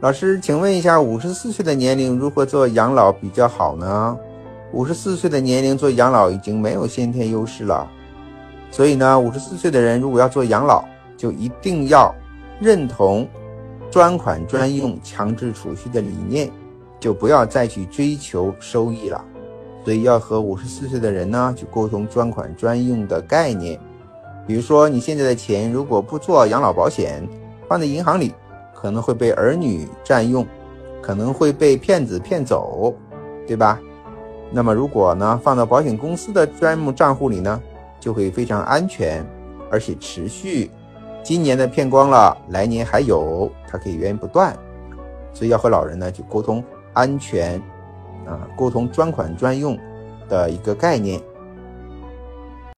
老师，请问一下，五十四岁的年龄如何做养老比较好呢？五十四岁的年龄做养老已经没有先天优势了，所以呢，五十四岁的人如果要做养老，就一定要认同专款专用强制储蓄的理念，就不要再去追求收益了。所以要和五十四岁的人呢去沟通专款专用的概念。比如说，你现在的钱如果不做养老保险，放在银行里。可能会被儿女占用，可能会被骗子骗走，对吧？那么如果呢放到保险公司的专门账户里呢，就会非常安全，而且持续。今年的骗光了，来年还有，它可以源源不断。所以要和老人呢去沟通安全，啊，沟通专款专用的一个概念。